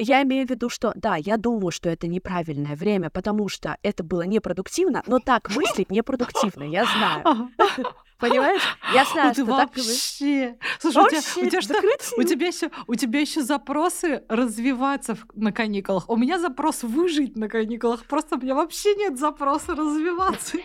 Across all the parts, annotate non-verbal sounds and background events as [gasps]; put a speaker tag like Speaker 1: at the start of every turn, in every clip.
Speaker 1: я имею в виду, что да, я думаю, что это неправильное время, потому что это было непродуктивно, но так мыслить непродуктивно, я знаю. [laughs] Понимаешь? Я знаю, что так
Speaker 2: вообще. Слушай, у тебя, что? У тебя еще, у тебя еще запросы развиваться на каникулах. У меня запрос выжить на каникулах. Просто у меня вообще нет запроса развиваться.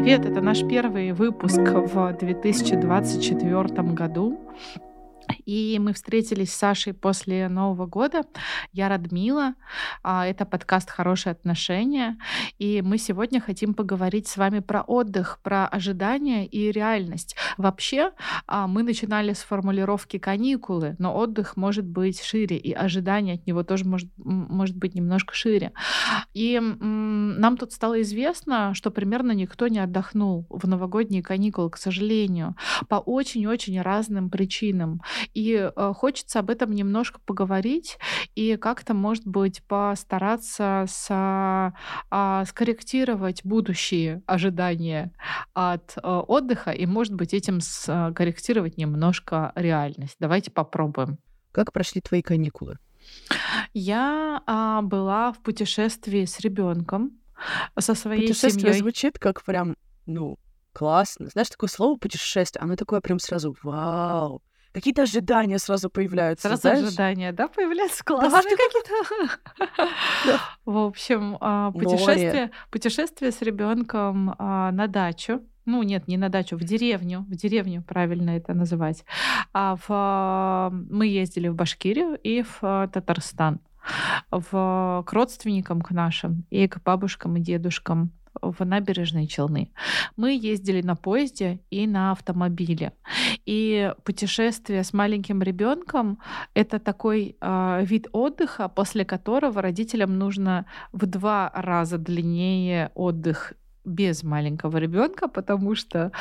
Speaker 2: Привет, это наш первый выпуск в 2024 году. И мы встретились с Сашей после Нового года. Я Радмила. А, это подкаст «Хорошие отношения». И мы сегодня хотим поговорить с вами про отдых, про ожидания и реальность. Вообще, а, мы начинали с формулировки «каникулы», но отдых может быть шире, и ожидание от него тоже может, может быть немножко шире. И нам тут стало известно, что примерно никто не отдохнул в новогодние каникулы, к сожалению, по очень-очень разным причинам. И э, хочется об этом немножко поговорить и как-то, может быть, постараться с, э, скорректировать будущие ожидания от э, отдыха и, может быть, этим скорректировать немножко реальность. Давайте попробуем.
Speaker 1: Как прошли твои каникулы?
Speaker 2: Я а, была в путешествии с ребенком, со своей
Speaker 1: Путешествие
Speaker 2: семьей.
Speaker 1: звучит как прям, ну, классно. Знаешь, такое слово путешествие, оно такое прям сразу вау какие-то ожидания сразу появляются.
Speaker 2: Сразу
Speaker 1: знаешь?
Speaker 2: ожидания, да, появляются классные да, какие-то. В общем, а, путешествие, путешествие с ребенком а, на дачу. Ну, нет, не на дачу, в деревню. В деревню правильно это называть. А в... Мы ездили в Башкирию и в Татарстан в, к родственникам к нашим и к бабушкам и дедушкам в набережные Челны. Мы ездили на поезде и на автомобиле. И путешествие с маленьким ребенком это такой э, вид отдыха, после которого родителям нужно в два раза длиннее отдых без маленького ребенка, потому что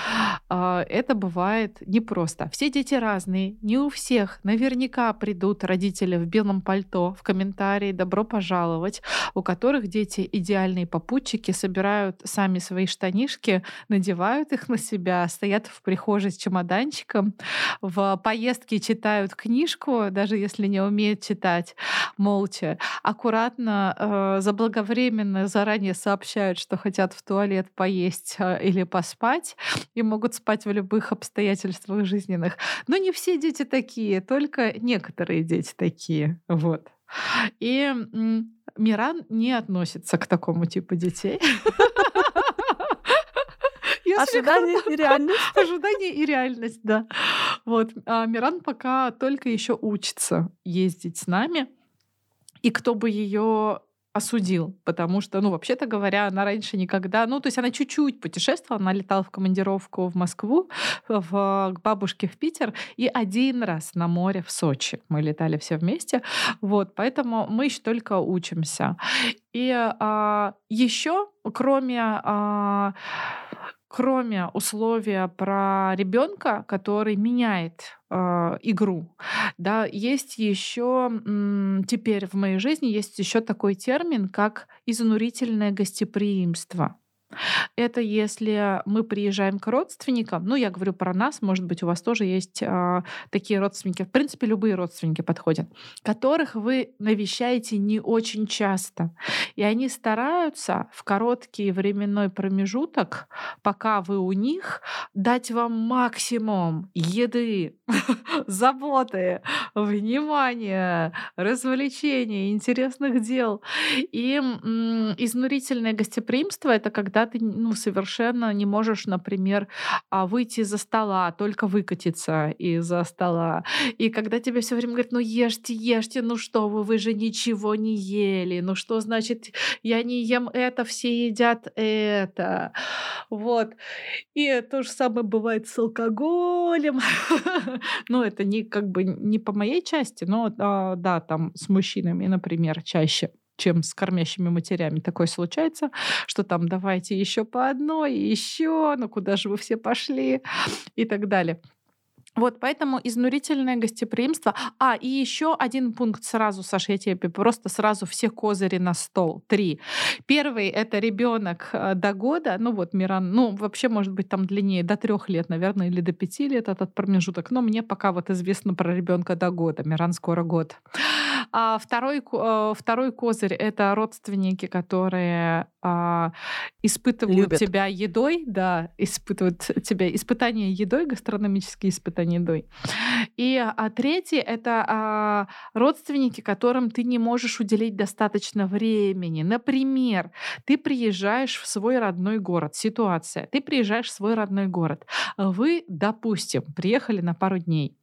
Speaker 2: э, это бывает непросто. Все дети разные, не у всех. Наверняка придут родители в белом пальто в комментарии «добро пожаловать», у которых дети идеальные попутчики, собирают сами свои штанишки, надевают их на себя, стоят в прихожей с чемоданчиком, в поездке читают книжку, даже если не умеют читать, молча, аккуратно, э, заблаговременно заранее сообщают, что хотят в туалет туалет поесть а, или поспать [sniffs] и могут спать в любых обстоятельствах жизненных. Но не все дети такие, только некоторые дети такие. Вот. И Миран не относится к такому типу детей. [laughs]
Speaker 1: Ожидание и реальность. [laughs]
Speaker 2: Ожидание и реальность, да. Вот. А Миран пока только еще учится ездить с нами. И кто бы ее осудил, потому что, ну, вообще-то говоря, она раньше никогда, ну, то есть она чуть-чуть путешествовала, она летала в командировку в Москву, в, к бабушке в Питер, и один раз на море в Сочи. Мы летали все вместе, вот, поэтому мы еще только учимся. И а, еще, кроме а, кроме условия про ребенка, который меняет э, игру, да, есть еще теперь в моей жизни есть еще такой термин, как изнурительное гостеприимство. Это если мы приезжаем к родственникам, ну, я говорю про нас, может быть, у вас тоже есть э, такие родственники, в принципе, любые родственники подходят, которых вы навещаете не очень часто. И они стараются в короткий временной промежуток, пока вы у них, дать вам максимум еды, [laughs] заботы, внимания, развлечений, интересных дел. И изнурительное гостеприимство — это когда когда ты ну, совершенно не можешь, например, а, выйти из-за стола, только выкатиться из-за стола. И когда тебе все время говорят, ну ешьте, ешьте, ну что вы, вы же ничего не ели, ну что значит, я не ем это, все едят это. Вот. И то же самое бывает с алкоголем. [laughs] Ну, это не как бы не по моей части, но а, да, там с мужчинами, например, чаще чем с кормящими матерями такое случается, что там давайте еще по одной, еще, ну куда же вы все пошли и так далее. Вот, поэтому изнурительное гостеприимство. А, и еще один пункт сразу, Саша, я тебе просто сразу все козыри на стол. Три. Первый — это ребенок э, до года, ну вот Миран, ну вообще может быть там длиннее, до трех лет, наверное, или до пяти лет этот промежуток, но мне пока вот известно про ребенка до года, Миран скоро год. А второй, э, второй козырь — это родственники, которые а, испытывают Любят. тебя едой, да, испытывают тебя испытания едой, гастрономические испытания едой. И а, третий — это а, родственники, которым ты не можешь уделить достаточно времени. Например, ты приезжаешь в свой родной город, ситуация, ты приезжаешь в свой родной город, вы, допустим, приехали на пару дней,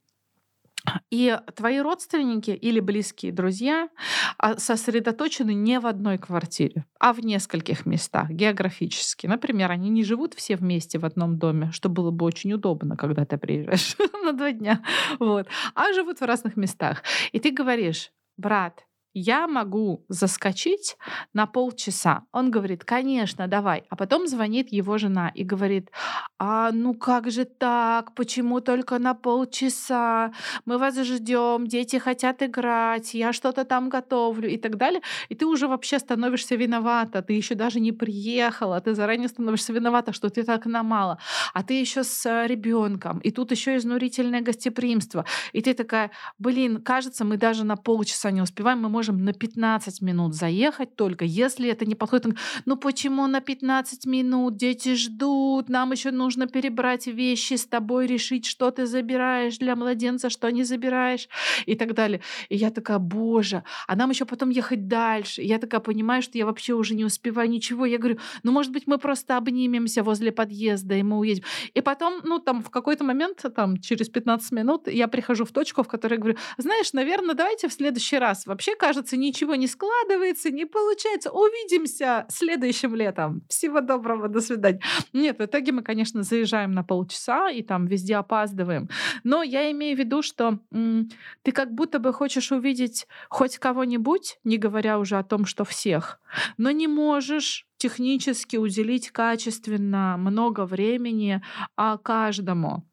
Speaker 2: и твои родственники или близкие друзья а, сосредоточены не в одной квартире, а в нескольких местах географически. Например, они не живут все вместе в одном доме, что было бы очень удобно, когда ты приезжаешь [laughs] на два дня, вот, а живут в разных местах. И ты говоришь, брат, я могу заскочить на полчаса. Он говорит, конечно, давай. А потом звонит его жена и говорит, а ну как же так, почему только на полчаса? Мы вас ждем, дети хотят играть, я что-то там готовлю и так далее. И ты уже вообще становишься виновата, ты еще даже не приехала, ты заранее становишься виновата, что ты так на мало. А ты еще с э, ребенком, и тут еще изнурительное гостеприимство. И ты такая, блин, кажется, мы даже на полчаса не успеваем, мы можем можем на 15 минут заехать только, если это не подходит. Ну почему на 15 минут? Дети ждут, нам еще нужно перебрать вещи с тобой, решить, что ты забираешь для младенца, что не забираешь и так далее. И я такая, боже, а нам еще потом ехать дальше. И я такая понимаю, что я вообще уже не успеваю ничего. Я говорю, ну может быть мы просто обнимемся возле подъезда и мы уедем. И потом, ну там в какой-то момент, там через 15 минут я прихожу в точку, в которой говорю, знаешь, наверное, давайте в следующий раз. Вообще, кажется, кажется, ничего не складывается, не получается. Увидимся следующим летом. Всего доброго, до свидания. Нет, в итоге мы, конечно, заезжаем на полчаса и там везде опаздываем. Но я имею в виду, что м- ты как будто бы хочешь увидеть хоть кого-нибудь, не говоря уже о том, что всех, но не можешь технически уделить качественно много времени а каждому.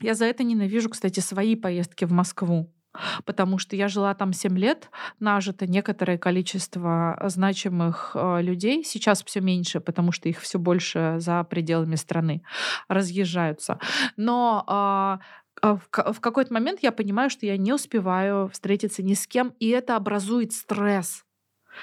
Speaker 2: Я за это ненавижу, кстати, свои поездки в Москву потому что я жила там 7 лет, нажито некоторое количество значимых э, людей. Сейчас все меньше, потому что их все больше за пределами страны разъезжаются. Но а, а в какой-то момент я понимаю, что я не успеваю встретиться ни с кем, и это образует стресс.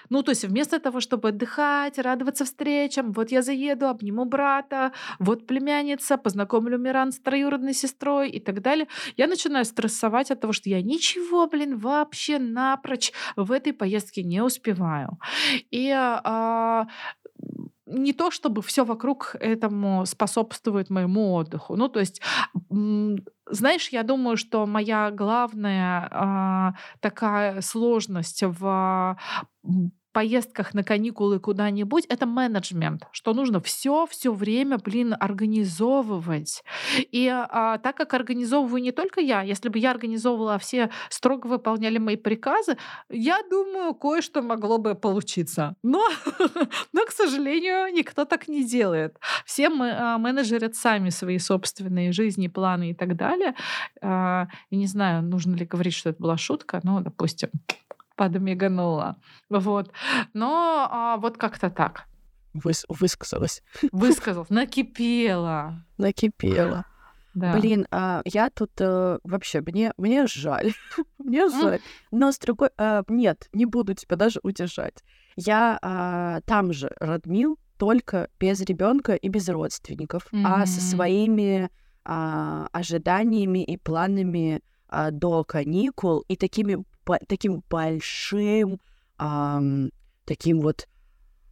Speaker 2: Ну, то есть вместо того, чтобы отдыхать, радоваться встречам, вот я заеду, обниму брата, вот племянница, познакомлю Миран с троюродной сестрой и так далее, я начинаю стрессовать от того, что я ничего, блин, вообще напрочь в этой поездке не успеваю. И а, не то чтобы все вокруг этому способствует моему отдыху. Ну, то есть, знаешь, я думаю, что моя главная а, такая сложность в поездках на каникулы куда-нибудь, это менеджмент, что нужно все все время, блин, организовывать. И а, так как организовываю не только я, если бы я организовывала, а все строго выполняли мои приказы, я думаю, кое-что могло бы получиться. Но, [laughs] но, к сожалению, никто так не делает. Все мы а, менеджерят сами свои собственные жизни, планы и так далее. А, я не знаю, нужно ли говорить, что это была шутка, но, допустим, подмиганула. Вот. Но а, вот как-то так.
Speaker 1: Выс высказалась.
Speaker 2: Высказалась. Накипела.
Speaker 1: Накипела. Да. Блин, а, я тут а, вообще, мне, мне жаль. [laughs] мне жаль. Но с другой... А, нет, не буду тебя даже удержать. Я а, там же Радмил, только без ребенка и без родственников, mm-hmm. а со своими а, ожиданиями и планами а, до каникул и такими таким большим, ам, таким вот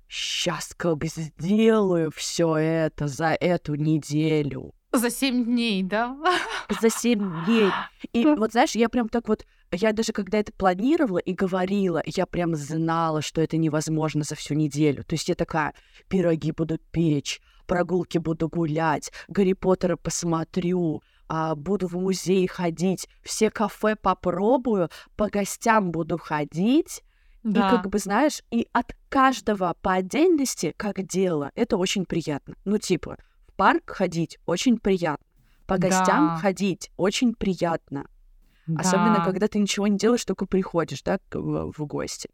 Speaker 1: сейчас как бы сделаю все это за эту неделю.
Speaker 2: За семь дней, да?
Speaker 1: За семь дней. И вот знаешь, я прям так вот, я даже когда это планировала и говорила, я прям знала, что это невозможно за всю неделю. То есть я такая, пироги буду печь, прогулки буду гулять, Гарри Поттера посмотрю, а, буду в музей ходить, все кафе попробую, по гостям буду ходить. Да. И как бы, знаешь, и от каждого по отдельности, как дело, это очень приятно. Ну, типа, в парк ходить очень приятно. По гостям ходить очень приятно. Да. Особенно, когда ты ничего не делаешь, только приходишь, да, в, в гости.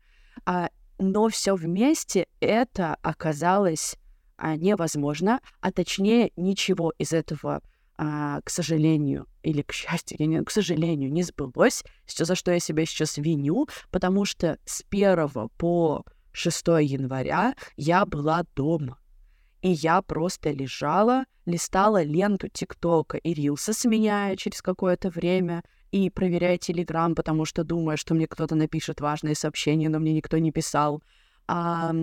Speaker 1: А, но все вместе это оказалось а, невозможно, а точнее ничего из этого, а, к сожалению, или к счастью, я не, к сожалению, не сбылось, за что я себя сейчас виню, потому что с 1 по 6 января я была дома. И я просто лежала, листала ленту ТикТока и Рилса, сменяя через какое-то время, и проверяя Телеграм, потому что думаю, что мне кто-то напишет важное сообщение, но мне никто не писал. А,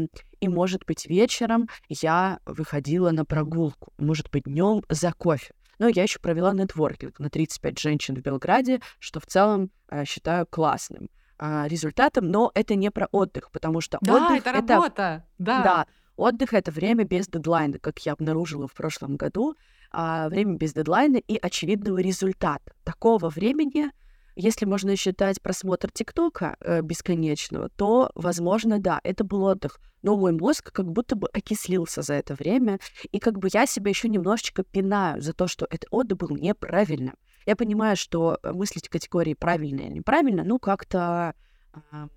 Speaker 1: и, может быть, вечером я выходила на прогулку, может быть, днем за кофе. Но я еще провела нетворкинг на 35 женщин в Белграде, что в целом э, считаю классным э, результатом, но это не про отдых, потому что
Speaker 2: да,
Speaker 1: отдых
Speaker 2: это работа, да.
Speaker 1: Да, отдых это время без дедлайна, как я обнаружила в прошлом году, э, время без дедлайна и очевидного результата. Такого времени если можно считать просмотр ТикТока э, бесконечного, то, возможно, да, это был отдых. Но мой мозг как будто бы окислился за это время, и как бы я себя еще немножечко пинаю за то, что этот отдых был неправильным. Я понимаю, что э, мыслить в категории правильно или неправильно, ну, как-то э,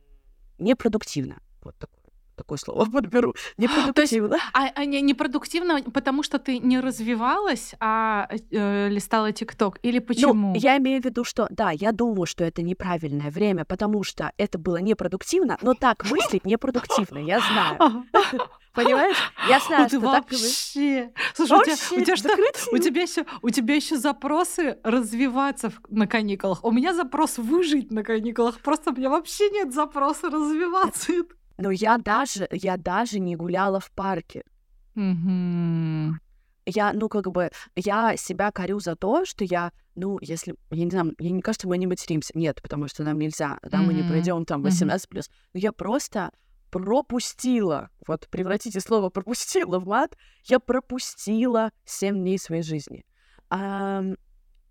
Speaker 1: непродуктивно. Вот такое такое слово [laughs] подберу, непродуктивно.
Speaker 2: А, а не, непродуктивно, потому что ты не развивалась, а э, листала ТикТок? Или ну, почему?
Speaker 1: Ну, я имею в виду, что да, я думаю, что это неправильное время, потому что это было непродуктивно, но так мыслить непродуктивно, я знаю. [laughs] Понимаешь? Я знаю, что так
Speaker 2: вообще. Слушай, у тебя, у тебя что? У тебя еще, у тебя еще запросы развиваться на каникулах. У меня запрос выжить на каникулах. Просто у меня вообще нет запроса развиваться.
Speaker 1: Но я даже, я даже не гуляла в парке.
Speaker 2: Mm-hmm.
Speaker 1: Я, ну, как бы, я себя корю за то, что я, ну, если, я не знаю, я не кажется, мы не материмся. Нет, потому что нам нельзя, да, mm-hmm. мы не пройдем там 18 плюс. Но я просто пропустила, вот превратите слово пропустила в мат, я пропустила 7 дней своей жизни. А,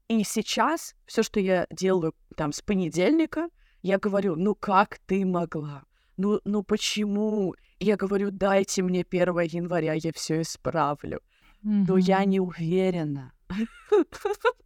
Speaker 1: и сейчас все, что я делаю там с понедельника, я говорю, ну как ты могла? Ну, ну почему? Я говорю, дайте мне 1 января, я все исправлю. Mm-hmm. Но я не уверена. [laughs]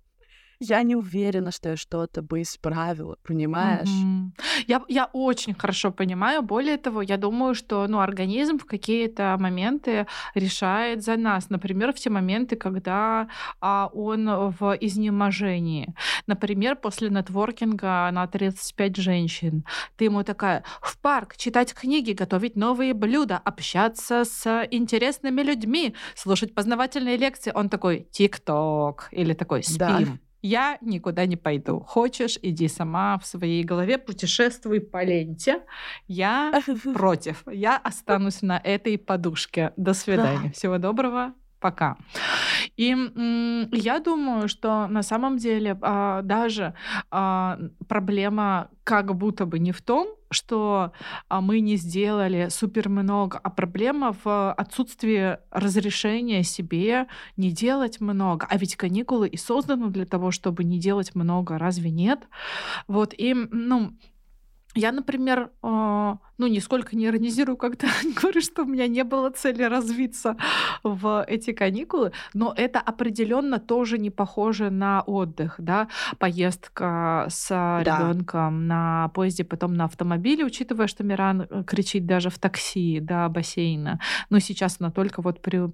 Speaker 1: я не уверена, что я что-то бы исправила, понимаешь?
Speaker 2: Mm-hmm. Я, я очень хорошо понимаю. Более того, я думаю, что ну, организм в какие-то моменты решает за нас. Например, в те моменты, когда а, он в изнеможении. Например, после нетворкинга на 35 женщин. Ты ему такая, в парк, читать книги, готовить новые блюда, общаться с интересными людьми, слушать познавательные лекции. Он такой, тик-ток. Или такой, спим. Да я никуда не пойду. Хочешь, иди сама в своей голове, путешествуй по ленте. Я [laughs] против. Я останусь на этой подушке. До свидания. Всего доброго. Пока. И я думаю, что на самом деле а, даже а, проблема как будто бы не в том, что а, мы не сделали супер много, а проблема в отсутствии разрешения себе не делать много. А ведь каникулы и созданы для того, чтобы не делать много, разве нет? Вот, и, ну, я, например, э, ну, нисколько не иронизирую, когда [laughs] говорю, что у меня не было цели развиться в эти каникулы, но это определенно тоже не похоже на отдых, да, поездка с да. ребенком на поезде, потом на автомобиле, учитывая, что Миран э, кричит даже в такси до бассейна. Но сейчас она только вот при,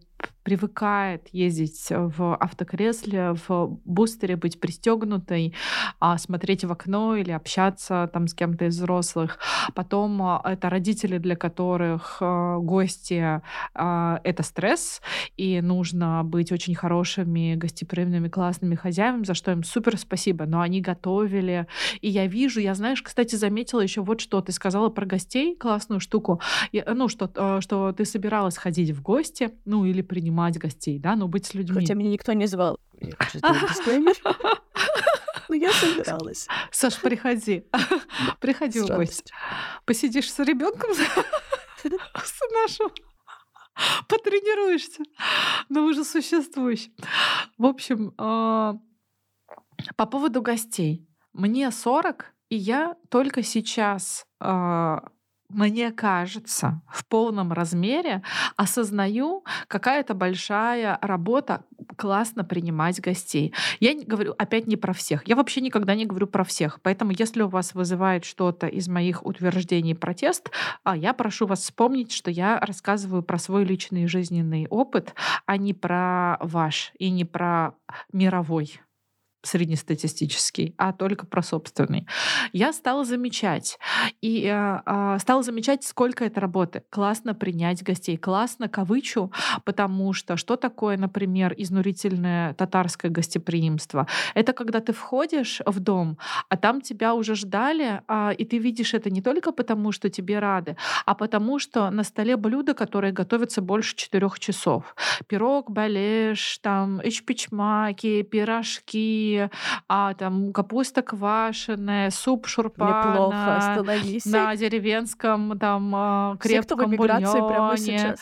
Speaker 2: привыкает ездить в автокресле, в бустере, быть пристегнутой, а, смотреть в окно или общаться там с кем-то из взрослых. Потом а, это родители, для которых а, гости это стресс, и нужно быть очень хорошими, гостеприимными, классными хозяевами, за что им супер спасибо. Но они готовили, и я вижу, я, знаешь, кстати, заметила еще вот что ты сказала про гостей, классную штуку, ну, что, что ты собиралась ходить в гости, ну, или принимать принимать гостей, да, но быть с людьми.
Speaker 1: Хотя меня никто не звал. Я хочу дисклеймер. [laughs] Но я собиралась.
Speaker 2: Саш, приходи. [laughs] Приходи в гости. Посидишь с ребенком [laughs] с нашим потренируешься, но уже существующим. В общем, а, по поводу гостей. Мне 40, и я только сейчас а, мне кажется, в полном размере осознаю, какая-то большая работа, классно принимать гостей. Я говорю опять не про всех. Я вообще никогда не говорю про всех. Поэтому если у вас вызывает что-то из моих утверждений протест, а я прошу вас вспомнить, что я рассказываю про свой личный жизненный опыт, а не про ваш и не про мировой среднестатистический, а только про собственный. Я стала замечать. И э, э, стала замечать, сколько это работы. Классно принять гостей. Классно кавычу, потому что что такое, например, изнурительное татарское гостеприимство? Это когда ты входишь в дом, а там тебя уже ждали, э, и ты видишь это не только потому, что тебе рады, а потому что на столе блюда, которые готовятся больше четырех часов. Пирог, балеш, там, ичпичмаки, пирожки, а там капуста квашеная, суп шурпа
Speaker 1: Неплохо,
Speaker 2: на,
Speaker 1: остановись.
Speaker 2: на деревенском там а,
Speaker 1: Все,
Speaker 2: крепком
Speaker 1: прямо
Speaker 2: бульоне
Speaker 1: сейчас.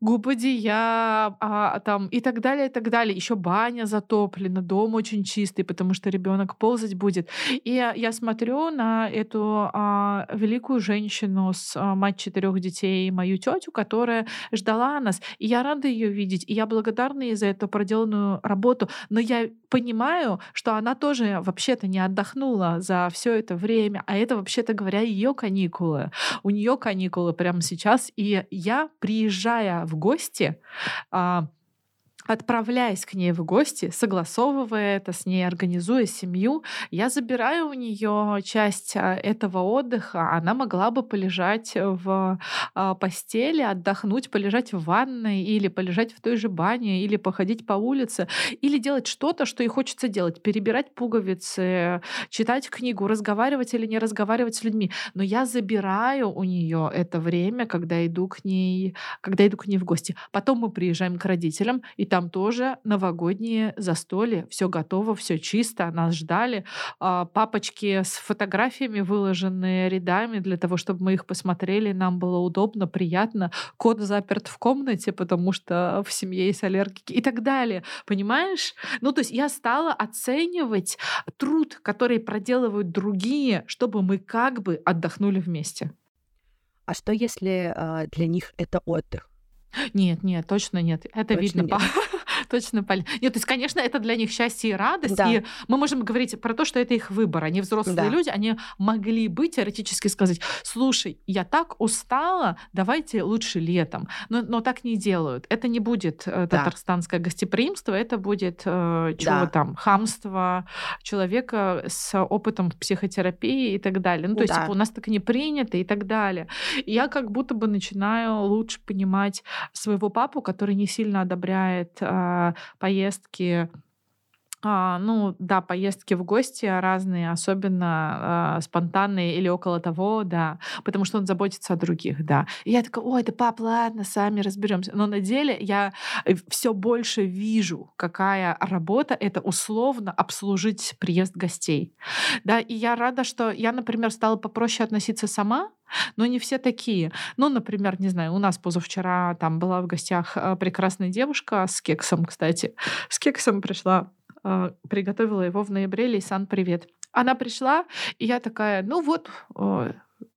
Speaker 2: губодия, а, там и так далее, и так далее. Еще баня затоплена, дом очень чистый, потому что ребенок ползать будет. И я, я смотрю на эту а, великую женщину с а, мать четырех детей, мою тетю, которая ждала нас. И я рада ее видеть, и я благодарна ей за эту проделанную работу. Но я понимаю, что она тоже вообще-то не отдохнула за все это время, а это вообще-то говоря ее каникулы. У нее каникулы прямо сейчас, и я, приезжая в гости, а, отправляясь к ней в гости, согласовывая это с ней, организуя семью, я забираю у нее часть а, этого отдыха. Она могла бы полежать в а, постели, отдохнуть, полежать в ванной или полежать в той же бане, или походить по улице, или делать что-то, что ей хочется делать, перебирать пуговицы, читать книгу, разговаривать или не разговаривать с людьми. Но я забираю у нее это время, когда иду к ней, когда иду к ней в гости. Потом мы приезжаем к родителям, и там тоже новогодние застолья. Все готово, все чисто, нас ждали. А, Папочки с фотографиями, выложенные рядами, для того, чтобы мы их посмотрели. Нам было удобно, приятно. Кот заперт в комнате, потому что в семье есть аллергики и так далее. Понимаешь? Ну, то есть я стала оценивать труд, который проделывают другие, чтобы мы как бы отдохнули вместе.
Speaker 1: А что если а, для них это отдых?
Speaker 2: Нет, нет, точно нет. Это
Speaker 1: Точно
Speaker 2: видно
Speaker 1: нет.
Speaker 2: по точно по Нет, то есть, конечно, это для них счастье и радость.
Speaker 1: Да.
Speaker 2: И мы можем говорить про то, что это их выбор. Они взрослые
Speaker 1: Да.
Speaker 2: люди, они могли бы теоретически сказать: слушай, я так устала, давайте лучше летом. Но, но так не делают. Это не будет э, татарстанское гостеприимство, это будет э, чего
Speaker 1: Да.
Speaker 2: там, хамство человека с опытом психотерапии и так далее. Ну, то есть,
Speaker 1: Да.
Speaker 2: типа, у нас так не принято и так далее. И я как будто бы начинаю лучше понимать своего папу, который не сильно одобряет а, поездки. А, ну да, поездки в гости разные, особенно а, спонтанные или около того, да, потому что он заботится о других, да. И я такая, ой, да пап, ладно, сами разберемся. Но на деле я все больше вижу, какая работа это условно обслужить приезд гостей. Да, и я рада, что я, например, стала попроще относиться сама, но не все такие. Ну, например, не знаю, у нас позавчера там была в гостях э, прекрасная девушка с кексом, кстати. С кексом пришла, э, приготовила его в ноябре. Лейсан, привет. Она пришла, и я такая, ну вот, э,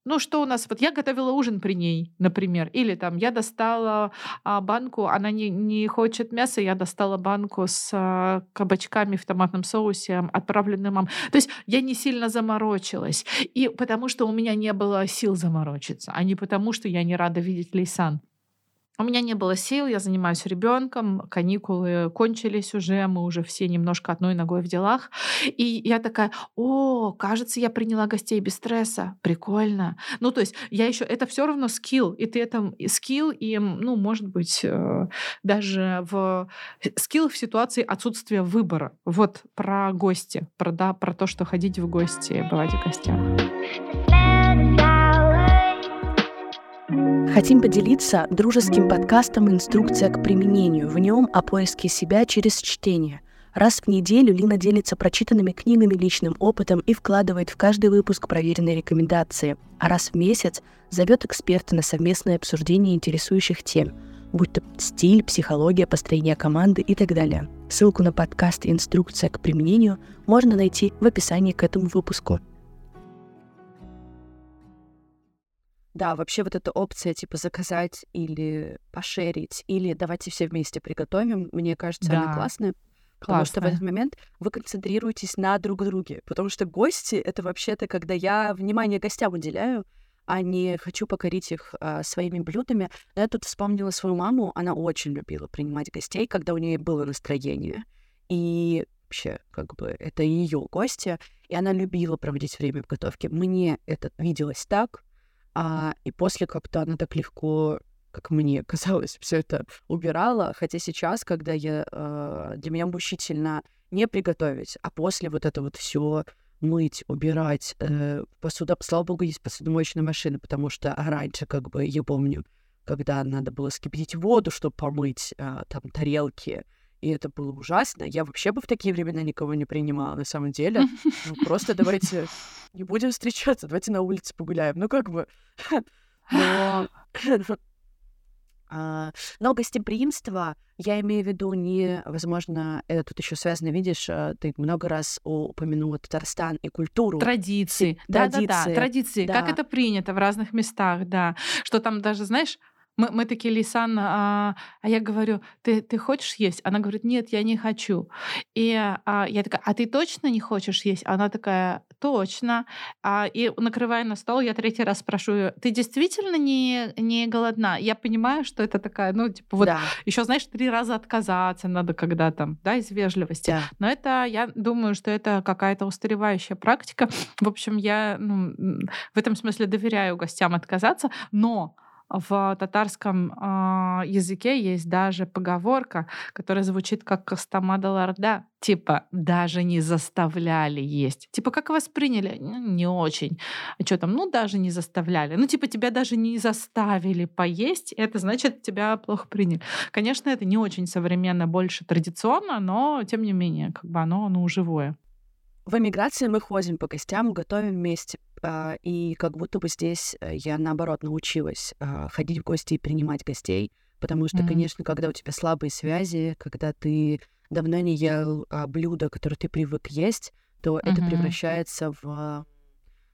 Speaker 2: ну что у нас, вот я готовила ужин при ней, например, или там я достала а, банку, она не, не хочет мяса, я достала банку с а, кабачками в томатном соусе, отправленным мам. То есть я не сильно заморочилась, и потому что у меня не было сил заморочиться, а не потому что я не рада видеть Лейсан. У меня не было сил, я занимаюсь ребенком, каникулы кончились уже, мы уже все немножко одной ногой в делах. И я такая, о, кажется, я приняла гостей без стресса. Прикольно. Ну, то есть я еще, это все равно скилл, и ты это скилл, и, ну, может быть, э, даже в скилл в ситуации отсутствия выбора. Вот про гости, про, да, про то, что ходить в гости, бывать в гостях.
Speaker 1: Хотим поделиться дружеским подкастом «Инструкция к применению». В нем о поиске себя через чтение. Раз в неделю Лина делится прочитанными книгами, личным опытом и вкладывает в каждый выпуск проверенные рекомендации. А раз в месяц зовет эксперта на совместное обсуждение интересующих тем, будь то стиль, психология, построение команды и так далее. Ссылку на подкаст инструкция к применению можно найти в описании к этому выпуску. Да, вообще вот эта опция типа заказать или пошерить, или давайте все вместе приготовим, мне кажется, да. она классная. Потому что в этот момент вы концентрируетесь на друг друге. Потому что гости — это вообще-то, когда я внимание гостям уделяю, а не хочу покорить их а, своими блюдами. Но я тут вспомнила свою маму. Она очень любила принимать гостей, когда у нее было настроение. И вообще, как бы, это ее гости. И она любила проводить время в готовке. Мне это виделось так. А, и после как-то она так легко как мне [laughs] казалось, все это убирала. Хотя сейчас, когда я э, для меня мучительно не приготовить, а после вот это вот все мыть, убирать. Э, посуда, слава богу, есть посудомоечная машина, потому что раньше, как бы, я помню, когда надо было скипятить воду, чтобы помыть э, там тарелки, и это было ужасно. Я вообще бы в такие времена никого не принимала, на самом деле. [laughs] Ну, просто давайте не будем встречаться, давайте на улице погуляем. Ну, как бы... [laughs] Но [laughs] а, но гостеприимство, я имею в виду не, возможно, это тут еще связано, видишь, а, ты много раз упомянула Татарстан и культуру.
Speaker 2: Традиции. Да, да, да, традиции. Да. Как это принято в разных местах, да. Что там даже, знаешь, мы, мы такие, Лисан, а, а я говорю, ты, ты хочешь есть? Она говорит, нет, я не хочу. И а, я такая, а ты точно не хочешь есть? Она такая, точно. А, и накрывая на стол, я третий раз спрашиваю, ты действительно не, не голодна? Я понимаю, что это такая, ну, типа, вот да. еще, знаешь, три раза отказаться надо когда там, да, из вежливости. Да. Но это, я думаю, что это какая-то устаревающая практика. В общем, я ну, в этом смысле доверяю гостям отказаться, но в татарском э, языке есть даже поговорка, которая звучит как «Костамада ларда», типа «даже не заставляли есть». Типа как восприняли? Не очень. А что там? Ну, даже не заставляли. Ну, типа тебя даже не заставили поесть, это значит, тебя плохо приняли. Конечно, это не очень современно, больше традиционно, но, тем не менее, как бы оно, оно живое.
Speaker 1: В эмиграции мы ходим по гостям, готовим вместе. А, и как будто бы здесь э, я, наоборот, научилась а, ходить в гости и принимать гостей. Потому что, mm-hmm. конечно, когда у тебя слабые связи, когда ты давно не ел а, блюдо, которое ты привык есть, то mm-hmm. это превращается в,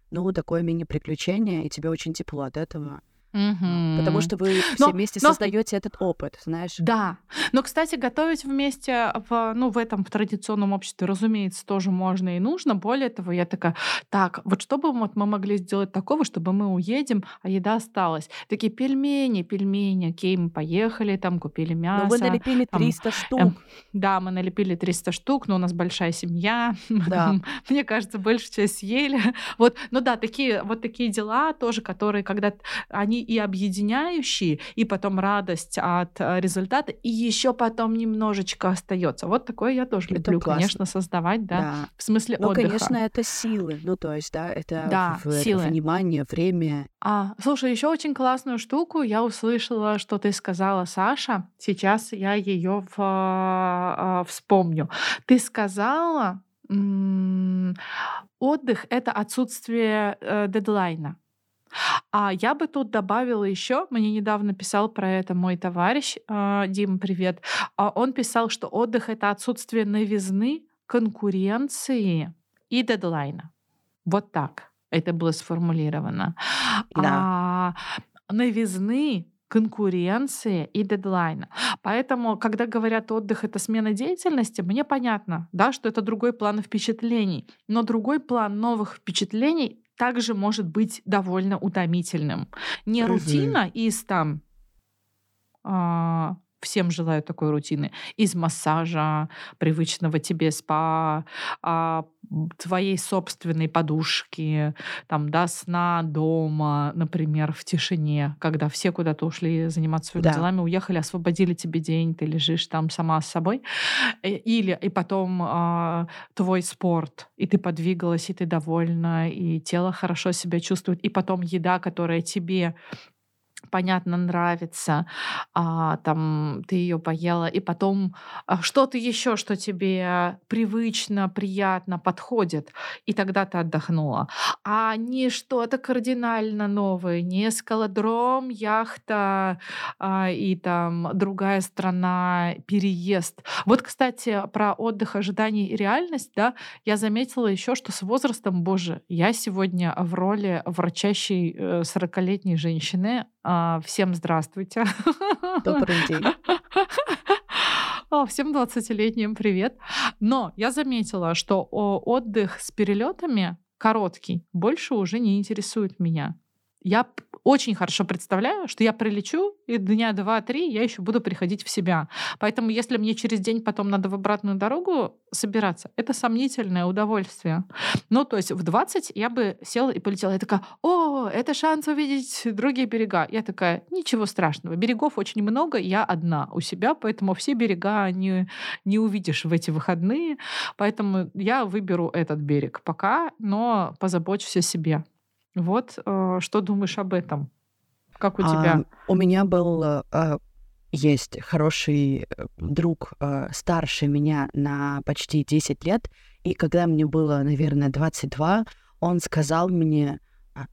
Speaker 1: ну, такое мини-приключение, и тебе очень тепло от этого. Угу. Потому что вы все но, вместе но... создаете этот опыт, знаешь.
Speaker 2: Да. Но, кстати, готовить вместе в, ну, в этом в традиционном обществе, разумеется, тоже можно и нужно. Более того, я такая, так, вот что бы вот мы могли сделать такого, чтобы мы уедем, а еда осталась? Такие пельмени, пельмени, окей, мы поехали, там купили мясо. Но
Speaker 1: вы налепили 300 там, штук. Эм,
Speaker 2: да, мы налепили 300 штук, но у нас большая семья. [laughs] Да. Мне кажется, большую часть съели. Вот, ну да, такие, вот такие дела тоже, которые, когда они и объединяющие, и потом радость от э, результата, и еще потом немножечко остается. Вот такое я тоже это люблю, классно. конечно, создавать, да, да. в смысле
Speaker 1: ну,
Speaker 2: отдыха.
Speaker 1: конечно, это силы, ну то есть, да, это да, в, силы. внимание, время.
Speaker 2: А, слушай, еще очень классную штуку я услышала, что ты сказала, Саша. Сейчас я ее в, э, вспомню. Ты сказала, отдых это отсутствие э, дедлайна. А я бы тут добавила еще, мне недавно писал про это мой товарищ, э, Дима, привет. А он писал, что отдых это отсутствие новизны, конкуренции и дедлайна. Вот так это было сформулировано. Да. А новизны, конкуренции и дедлайна. Поэтому, когда говорят отдых это смена деятельности, мне понятно, да, что это другой план впечатлений. Но другой план новых впечатлений также может быть довольно утомительным. Не рутина из там а, всем желаю такой рутины. Из массажа, привычного тебе спа, а, твоей собственной подушки, там, да, сна дома, например, в тишине, когда все куда-то ушли заниматься своими да. делами, уехали, освободили тебе день, ты лежишь там сама с собой. Э, или и потом а, твой спорт, и ты подвигалась, и ты довольна, и тело хорошо себя чувствует, и потом еда, которая тебе понятно, нравится, а, там ты ее поела, и потом а, что-то еще, что тебе привычно, приятно подходит, и тогда ты отдохнула. А не что-то кардинально новое, не скалодром, яхта а, и там другая страна, переезд. Вот, кстати, про отдых, ожидание и реальность, да, я заметила еще, что с возрастом, боже, я сегодня в роли врачащей 40-летней э, женщины, всем здравствуйте.
Speaker 1: Добрый день. [laughs]
Speaker 2: Всем 20-летним привет. Но я заметила, что отдых с перелетами короткий больше уже не интересует меня. Я очень хорошо представляю, что я прилечу, и дня два-три я еще буду приходить в себя. Поэтому если мне через день потом надо в обратную дорогу собираться, это сомнительное удовольствие. Ну, то есть в 20 я бы села и полетела. Я такая, о, это шанс увидеть другие берега. Я такая, ничего страшного. Берегов очень много, я одна у себя, поэтому все берега не, не увидишь в эти выходные. Поэтому я выберу этот берег пока, но позабочусь о себе. Вот э, что думаешь об этом? Как у тебя?
Speaker 1: А, у меня был э, а, есть хороший э, друг, старше меня на почти 10 лет, и когда мне было, наверное, 22, он сказал мне, «А,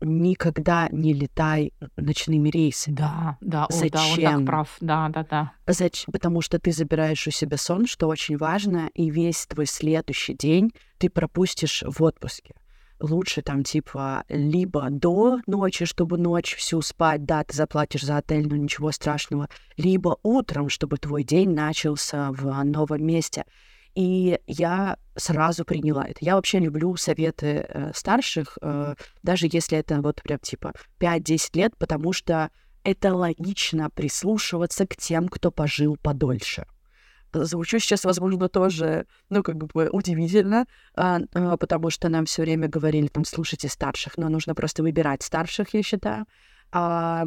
Speaker 1: никогда не летай ночными рейсами.
Speaker 2: Да, да, Зачем? О, да, он так прав. Да, да, да.
Speaker 1: Зачем? Потому что ты забираешь у себя сон, что очень важно, и весь твой следующий день ты пропустишь в отпуске лучше там типа либо до ночи, чтобы ночь всю спать, да, ты заплатишь за отель, но ничего страшного, либо утром, чтобы твой день начался в новом месте. И я сразу приняла это. Я вообще люблю советы э, старших, э, даже если это вот прям типа 5-10 лет, потому что это логично прислушиваться к тем, кто пожил подольше звучу сейчас, возможно, тоже, ну, как бы удивительно, а, а, потому что нам все время говорили, там, слушайте старших, но нужно просто выбирать старших, я считаю, а,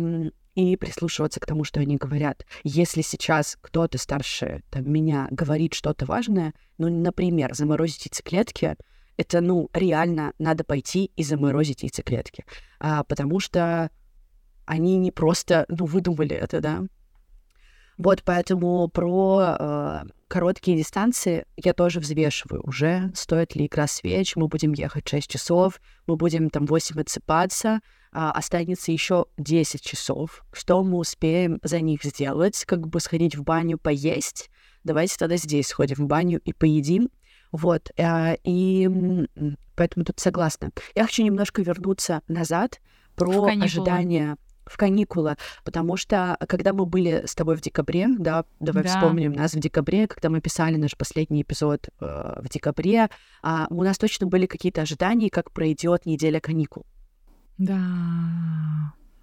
Speaker 1: и прислушиваться к тому, что они говорят. Если сейчас кто-то старше там, меня говорит что-то важное, ну, например, заморозить яйцеклетки, это, ну, реально надо пойти и заморозить яйцеклетки, а, потому что они не просто, ну, выдумали это, да, вот поэтому про э, короткие дистанции я тоже взвешиваю уже, стоит ли игра свеч, мы будем ехать 6 часов, мы будем там 8 отсыпаться, а останется еще 10 часов. Что мы успеем за них сделать? Как бы сходить в баню, поесть. Давайте тогда здесь сходим в баню и поедим. Вот, э, и поэтому тут согласна. Я хочу немножко вернуться назад про ожидания в каникулы, потому что когда мы были с тобой в декабре, да, давай да. вспомним нас в декабре, когда мы писали наш последний эпизод э, в декабре, э, у нас точно были какие-то ожидания, как пройдет неделя каникул.
Speaker 2: Да.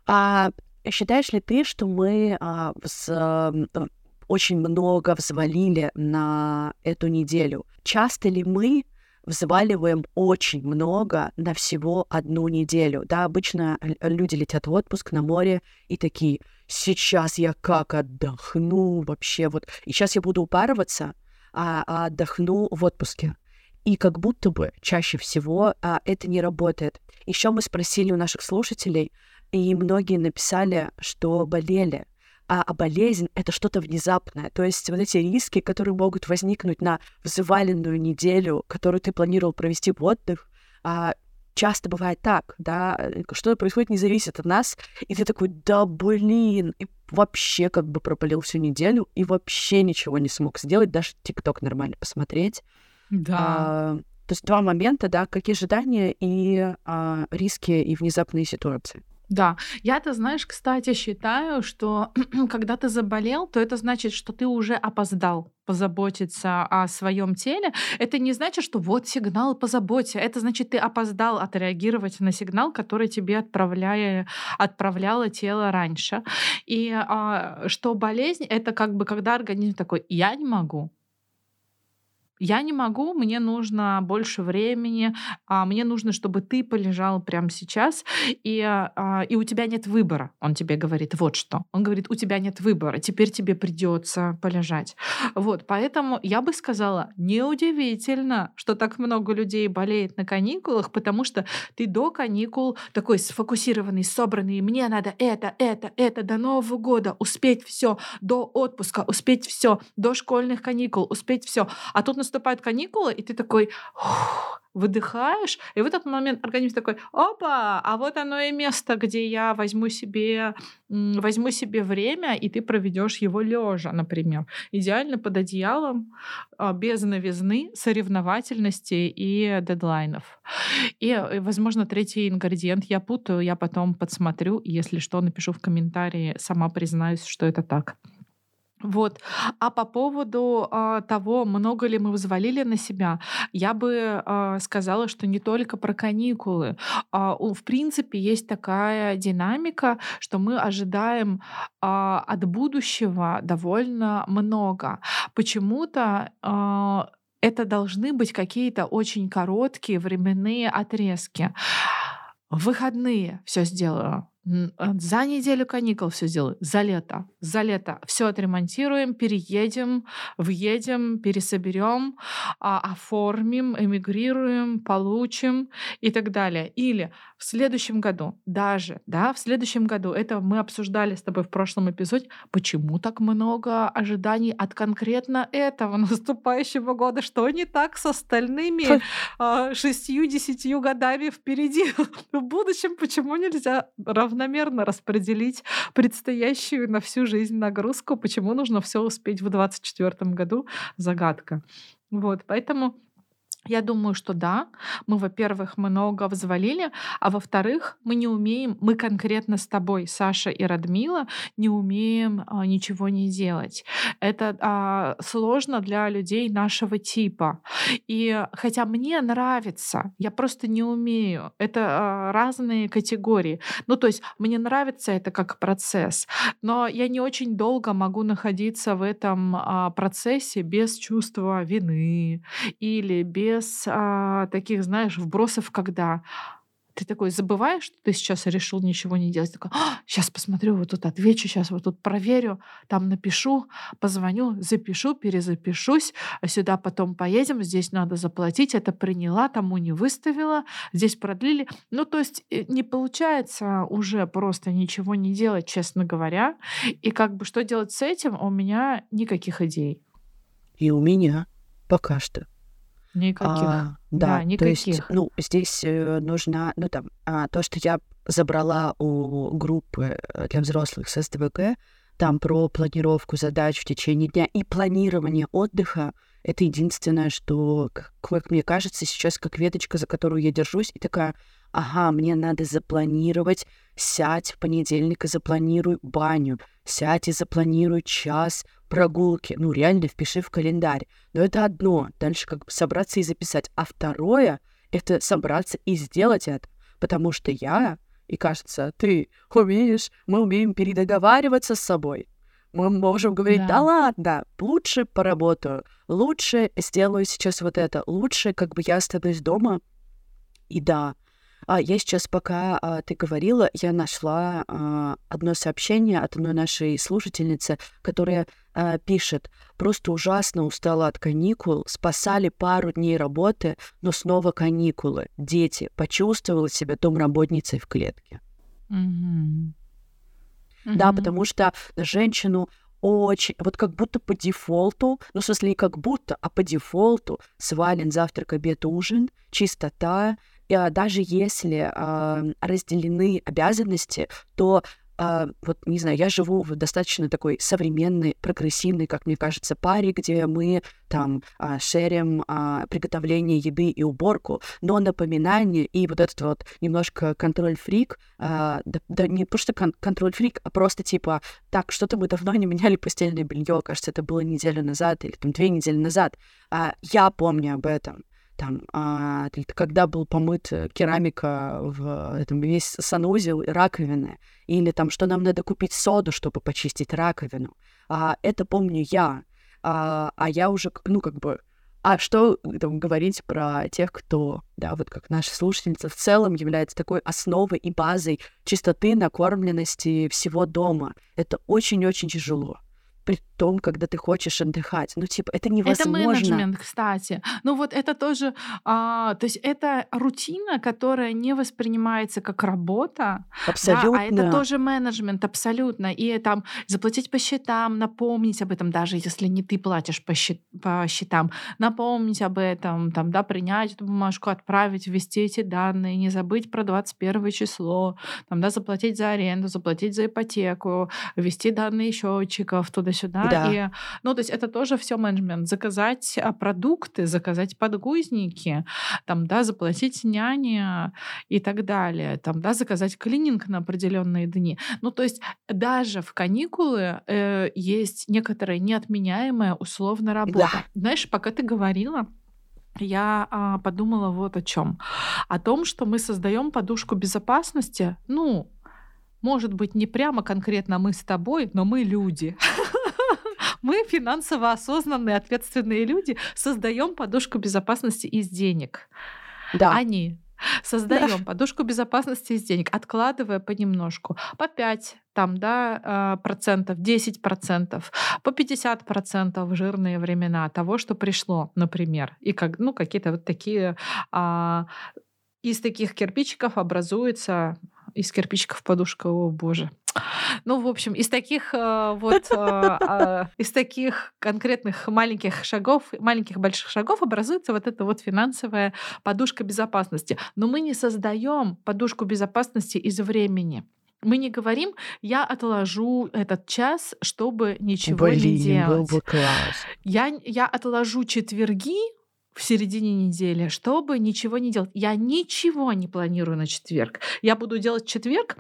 Speaker 1: А считаешь ли ты, что мы э, с, э, очень много взвалили на эту неделю? Часто ли мы взваливаем очень много на всего одну неделю. Да, обычно люди летят в отпуск на море и такие, сейчас я как отдохну вообще, вот, и сейчас я буду упарываться, а, а отдохну в отпуске. И как будто бы чаще всего а, это не работает. Еще мы спросили у наших слушателей, и многие написали, что болели а, а болезнь — это что-то внезапное. То есть вот эти риски, которые могут возникнуть на взваленную неделю, которую ты планировал провести в отдых, а, часто бывает так, да, что происходит не зависит от нас, и ты такой, да блин, и вообще как бы пропалил всю неделю, и вообще ничего не смог сделать, даже ТикТок нормально посмотреть.
Speaker 2: Да. А,
Speaker 1: то есть два момента, да, какие ожидания и а, риски и внезапные ситуации.
Speaker 2: Да, я-то, знаешь, кстати, считаю, что [clears throat] когда ты заболел, то это значит, что ты уже опоздал позаботиться о своем теле. Это не значит, что вот сигнал позаботься. Это значит, ты опоздал отреагировать на сигнал, который тебе отправляя, отправляло тело раньше. И а, что болезнь это как бы когда организм такой: я не могу, Я не могу, мне нужно больше времени, а мне нужно, чтобы ты полежал прямо сейчас, и, а, и у тебя нет выбора. Он тебе говорит вот что. Он говорит, у тебя нет выбора, теперь тебе придется полежать. Вот, поэтому я бы сказала, неудивительно, что так много людей болеет на каникулах, потому что ты до каникул такой сфокусированный, собранный, мне надо это, это, это до Нового года, успеть все, до отпуска, успеть все, до школьных каникул, успеть все. А тут наступают каникулы, и ты такой выдыхаешь, и в этот момент организм такой, опа, а вот оно и место, где я возьму себе, возьму себе время, и ты проведешь его лежа, например. Идеально под одеялом, а, без новизны, соревновательности и дедлайнов. И, э, возможно, третий ингредиент я путаю, я потом подсмотрю, если что, напишу в комментарии, сама признаюсь, что это так. Вот. А по поводу а, того, много ли мы взвалили на себя, я бы а, сказала, что не только про каникулы. У, в принципе, есть такая динамика, что мы ожидаем а, от будущего довольно много. Почему-то а, это должны быть какие-то очень короткие временные отрезки. В выходные все сделаю за неделю каникул все сделаю, за лето, за лето все отремонтируем, переедем, въедем, пересоберем, а, оформим, эмигрируем, получим и так далее. Или в следующем году, даже, да, в следующем году, это мы обсуждали с тобой в прошлом эпизоде, почему так много ожиданий от конкретно этого [laughs] наступающего года, что не так с остальными а, шестью-десятью годами впереди. [laughs] В будущем почему нельзя равно равномерно распределить предстоящую на всю жизнь нагрузку. Почему нужно все успеть в 2024 году? Загадка. Вот, поэтому я думаю, что да, мы, во-первых, много взвалили, а во-вторых, мы не умеем, мы конкретно с тобой, Саша и Радмила, не умеем а, ничего не делать. Это а, сложно для людей нашего типа. И хотя мне нравится, я просто не умею. Это а, разные категории. Ну, то есть мне нравится это как процесс, но я не очень долго могу находиться в этом а, процессе без чувства вины или без без а, таких, знаешь, вбросов, когда ты такой забываешь, что ты сейчас решил ничего не делать. Такой, а, сейчас посмотрю, вот тут отвечу, сейчас вот тут проверю, там напишу, позвоню, запишу, перезапишусь, сюда потом поедем, здесь надо заплатить, это приняла, тому не выставила, здесь продлили. Ну, то есть э, не получается уже просто ничего не делать, честно говоря. И как бы что делать с этим, у меня никаких идей.
Speaker 1: И у меня пока что.
Speaker 2: Никаких. А,
Speaker 1: да, да, никаких. То есть, ну, здесь э, нужно, ну, там, а, то, что я забрала у группы э, для взрослых с СДВГ, там про планировку задач в течение дня и планирование отдыха, это единственное, что, как мне кажется, сейчас как веточка, за которую я держусь, и такая, ага, мне надо запланировать, сядь в понедельник и запланируй баню, сядь и запланируй час прогулки. Ну, реально, впиши в календарь. Но это одно. Дальше как бы собраться и записать. А второе — это собраться и сделать это. Потому что я, и кажется, ты умеешь, мы умеем передоговариваться с собой. Мы можем говорить, да, да ладно, лучше поработаю, лучше сделаю сейчас вот это, лучше как бы я останусь дома. И да, а, я сейчас, пока а, ты говорила, я нашла а, одно сообщение от одной нашей слушательницы, которая а, пишет, просто ужасно устала от каникул, спасали пару дней работы, но снова каникулы. Дети, почувствовала себя домработницей в клетке. Mm-hmm. Да, потому что женщину очень, вот как будто по дефолту, ну, в смысле, не как будто, а по дефолту свален завтрак, обед, ужин, чистота, даже если разделены обязанности, то а, вот, не знаю, я живу в достаточно такой современной, прогрессивной, как мне кажется, паре, где мы там а, шерим а, приготовление еды и уборку, но напоминание и вот этот вот немножко контроль-фрик, а, да, да не просто кон- контроль-фрик, а просто типа, так, что-то мы давно не меняли постельное белье, кажется, это было неделю назад или там две недели назад. А, я помню об этом там, а, когда был помыт э, керамика в этом весь санузел, раковины, или там, что нам надо купить соду, чтобы почистить раковину. А, это помню я. А, а я уже, ну, как бы, А что там, говорить про тех, кто, да, вот как наша слушательница в целом является такой основой и базой чистоты, накормленности всего дома. Это очень-очень тяжело при том, когда ты хочешь отдыхать. Ну, типа, это невозможно.
Speaker 2: Это менеджмент, кстати. [gasps] Ну, вот это тоже... А, то есть это рутина, которая не воспринимается как работа.
Speaker 1: Абсолютно. Да,
Speaker 2: а это тоже менеджмент, абсолютно. И там заплатить по счетам, напомнить об этом, даже если не ты платишь по, счет, по счетам, напомнить об этом, там, да, принять эту бумажку, отправить, ввести эти данные, не забыть про 21 число, там, да, заплатить за аренду, заплатить за ипотеку, ввести данные счетчиков туда туда-сюда. Да. И, ну, то есть это тоже все менеджмент. Заказать а, продукты, заказать подгузники, там, да, заплатить няне и так далее. Там, да, заказать клининг на определенные дни. Ну, то есть даже в каникулы э, есть некоторая неотменяемая условно работа. Да. Знаешь, пока ты говорила, я а, подумала вот о чем. О том, что мы создаем подушку безопасности, ну, может быть, не прямо конкретно мы с тобой, но мы люди. [laughs] Мы финансово осознанные, ответственные люди создаем подушку безопасности из денег. Да. Они Создаем да. подушку безопасности из денег, откладывая понемножку. По 5 там, да, а, процентов, 10 процентов, по 50 процентов в жирные времена того, что пришло, например. И как, ну, какие-то вот такие а, из таких кирпичиков образуется из кирпичиков подушка, о боже. Ну, в общем, из таких э, вот, э, из таких конкретных маленьких шагов, маленьких больших шагов образуется вот эта вот финансовая подушка безопасности. Но мы не создаем подушку безопасности из времени. Мы не говорим, я отложу этот час, чтобы ничего Блин, не делать. Был бы класс. Я, я отложу четверги, в середине недели, чтобы ничего не делать. Я ничего не планирую на четверг. Я буду делать четверг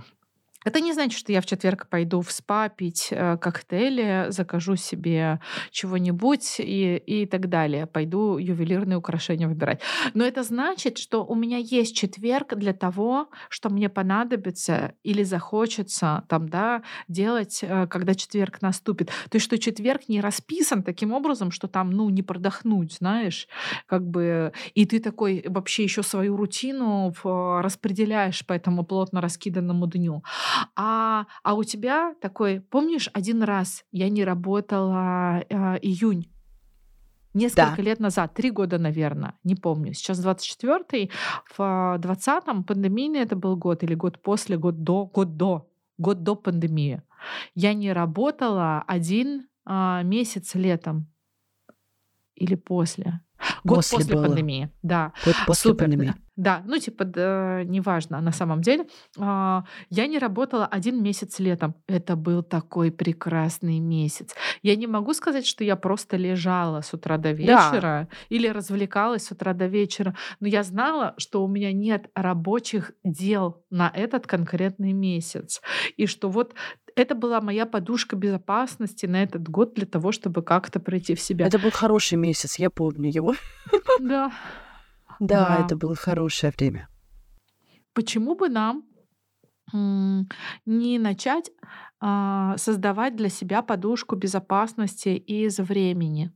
Speaker 2: это не значит, что я в четверг пойду в спа пить э, коктейли, закажу себе чего-нибудь и, и так далее. Пойду ювелирные украшения выбирать. Но это значит, что у меня есть четверг для того, что мне понадобится или захочется там, да, делать, э, когда четверг наступит. То есть, что четверг не расписан таким образом, что там, ну, не продохнуть, знаешь, как бы, и ты такой вообще еще свою рутину распределяешь по этому плотно раскиданному дню. А, а у тебя такой, помнишь, один раз я не работала э, июнь, несколько да. лет назад, три года, наверное, не помню. Сейчас 24-й, в 20-м пандемийный это был год, или год после, год до, год до, год до пандемии. Я не работала один а, месяц летом или после. Год после, после пандемии, да.
Speaker 1: Год после Супер. пандемии.
Speaker 2: Да, ну типа, да, неважно, на самом деле. А, я не работала один месяц летом. Это был такой прекрасный месяц. Я не могу сказать, что я просто лежала с утра до вечера да. или развлекалась с утра до вечера, но я знала, что у меня нет рабочих дел на этот конкретный месяц. И что вот это была моя подушка безопасности на этот год для того, чтобы как-то пройти в себя.
Speaker 1: Это был хороший месяц, я помню его.
Speaker 2: Да.
Speaker 1: Да, это было хорошее время.
Speaker 2: Почему бы нам не начать а, создавать для себя подушку безопасности из времени?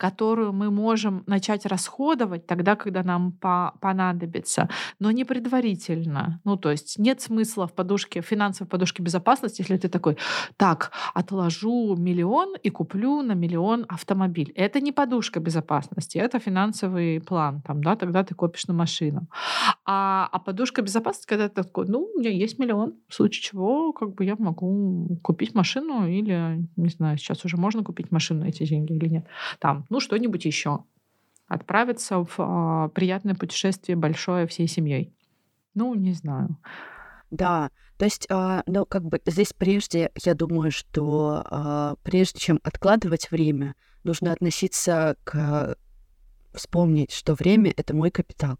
Speaker 2: Которую мы можем начать расходовать тогда, когда нам по понадобится, но не предварительно. Ну, то есть нет смысла в подушке, в финансовой подушке безопасности, если ты такой, так, отложу миллион и куплю на миллион автомобиль. Это не подушка безопасности, это финансовый план, там, да, тогда ты копишь на машину. А, а подушка безопасности, когда ты такой, ну, у меня есть миллион, в случае чего, как бы я могу купить машину или, не знаю, сейчас уже можно купить машину эти деньги или нет. Там, ну, что-нибудь еще. Отправиться в э, приятное путешествие большое всей семьей. Ну, не знаю.
Speaker 1: Да, то есть, э, ну, как бы здесь прежде, я думаю, что э, прежде чем откладывать время, нужно относиться к вспомнить, что время — это мой капитал.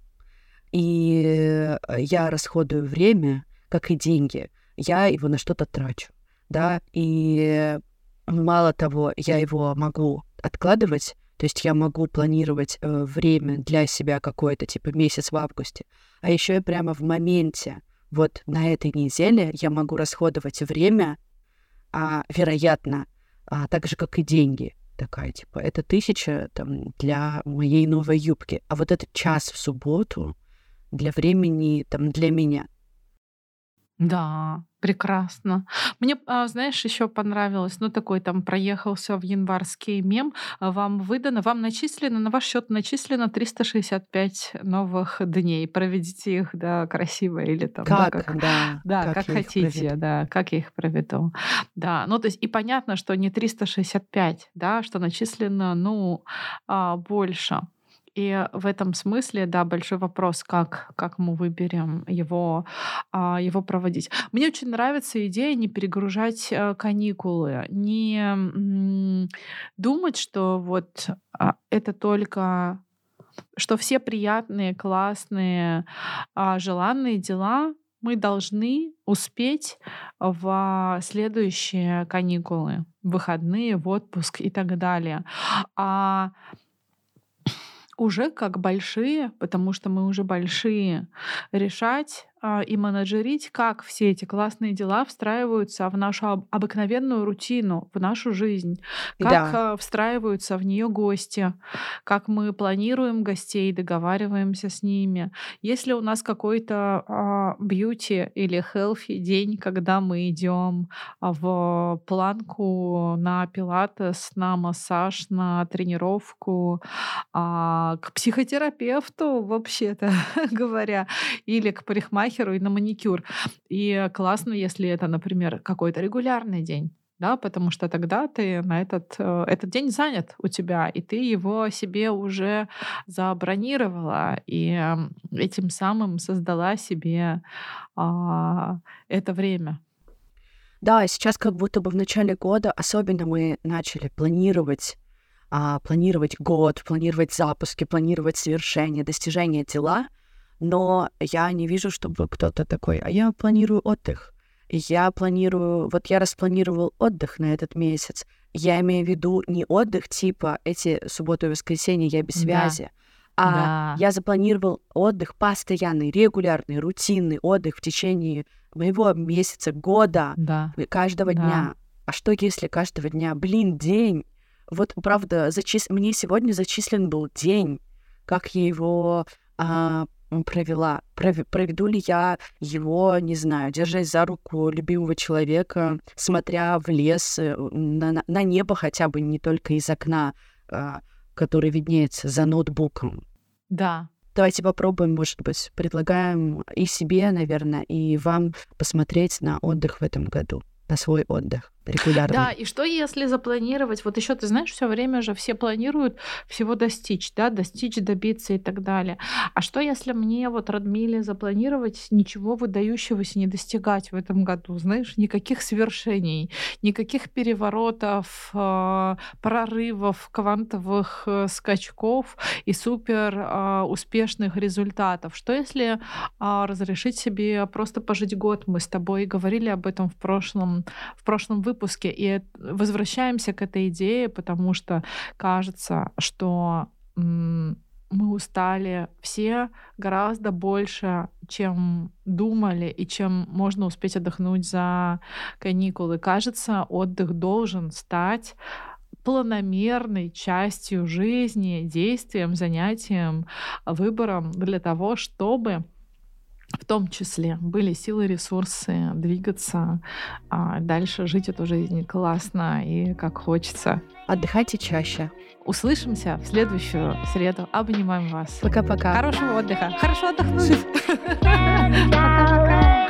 Speaker 1: И я расходую время, как и деньги. Я его на что-то трачу, да, и мало того, я его могу откладывать, то есть я могу планировать э, время для себя какой-то, типа месяц в августе. А еще и прямо в моменте, вот на этой неделе я могу расходовать время, а, вероятно, а, так же, как и деньги. такая, типа, это тысяча там, для моей новой юбки, а вот этот час в субботу для времени, там, для меня.
Speaker 2: Да, прекрасно. Мне, а, знаешь, еще понравилось, ну, такой там проехался в январский мем. а, Вам выдано, вам начислено, на ваш счет начислено 365 новых дней. Проведите их, да, красиво или там, да,
Speaker 1: Как,
Speaker 2: как,
Speaker 1: да,
Speaker 2: да,
Speaker 1: как
Speaker 2: как хотите, да, как я их проведу. Да, ну, то есть и понятно, что не 365, да, что начислено, ну, а, больше. И в этом смысле, да, большой вопрос, как, как мы выберем его, а, его проводить. Мне очень нравится идея не перегружать э, каникулы, не думать, что вот а, это только что все приятные, классные, а, желанные дела мы должны успеть в следующие каникулы, выходные, в отпуск и так далее. А уже как большие, потому что мы уже большие, решать и менеджерить, как все эти классные дела встраиваются в нашу об- обыкновенную рутину, в нашу жизнь, как
Speaker 1: Да,
Speaker 2: а, встраиваются в нее гости, как мы планируем гостей, договариваемся с ними. Если у нас какой-то а, бьюти или healthy день, когда мы идем а, в планку на пилатес, на массаж, на тренировку, а, к психотерапевту, вообще-то [laughs] говоря, или к парикмахеру и на маникюр. И классно, если это, например, какой-то регулярный день. Да, потому что тогда ты на этот, э, этот день занят у тебя, и ты его себе уже забронировала, и этим самым создала себе а, это время.
Speaker 1: да, сейчас как будто бы в начале года особенно мы начали планировать, а, планировать год, планировать запуски, планировать совершения, достижения дела, но я не вижу, чтобы кто-то такой, а я планирую отдых. Я планирую, вот я распланировал отдых на этот месяц. Я имею в виду не отдых типа эти субботу и воскресенье я без
Speaker 2: Да,
Speaker 1: связи, а
Speaker 2: да,
Speaker 1: я запланировал отдых постоянный, регулярный, рутинный отдых в течение моего месяца, года,
Speaker 2: да,
Speaker 1: э, каждого
Speaker 2: да.
Speaker 1: дня. А что если каждого дня, блин, день? Вот правда, зачис... мне сегодня зачислен был день, как я его а, провела. Пров- Проведу ли я его, не знаю, держась за руку любимого человека, смотря в лес, э, на, на- на небо хотя бы не только из окна, а, который виднеется за ноутбуком.
Speaker 2: Да,
Speaker 1: Давайте попробуем, может быть, предлагаем и себе, наверное, и вам посмотреть на отдых в этом году, на свой отдых
Speaker 2: Да,
Speaker 1: регулярный.
Speaker 2: и что если запланировать? Вот еще ты знаешь, все время же все планируют всего достичь, да, достичь, добиться и так далее. А что если мне вот Радмиле запланировать ничего выдающегося не достигать в этом году? Знаешь, никаких свершений, никаких переворотов, э, прорывов, квантовых э, скачков и супер э, успешных результатов. Что если а, разрешить себе просто пожить год? Мы с тобой говорили об этом в прошлом в прошлом выпуске. И эт- возвращаемся к этой идее, потому что кажется, что мы устали все гораздо больше, чем думали и чем можно успеть отдохнуть за каникулы. Кажется, отдых должен стать планомерной частью жизни, действием, занятием, выбором для того, чтобы в том числе были силы, ресурсы двигаться, а дальше жить эту жизнь классно и как хочется.
Speaker 1: Отдыхайте чаще.
Speaker 2: Услышимся в следующую среду. Обнимаем вас.
Speaker 1: Пока-пока.
Speaker 2: Хорошего отдыха. Хорошо отдохнуть. [laughs] [laughs] Пока-пока.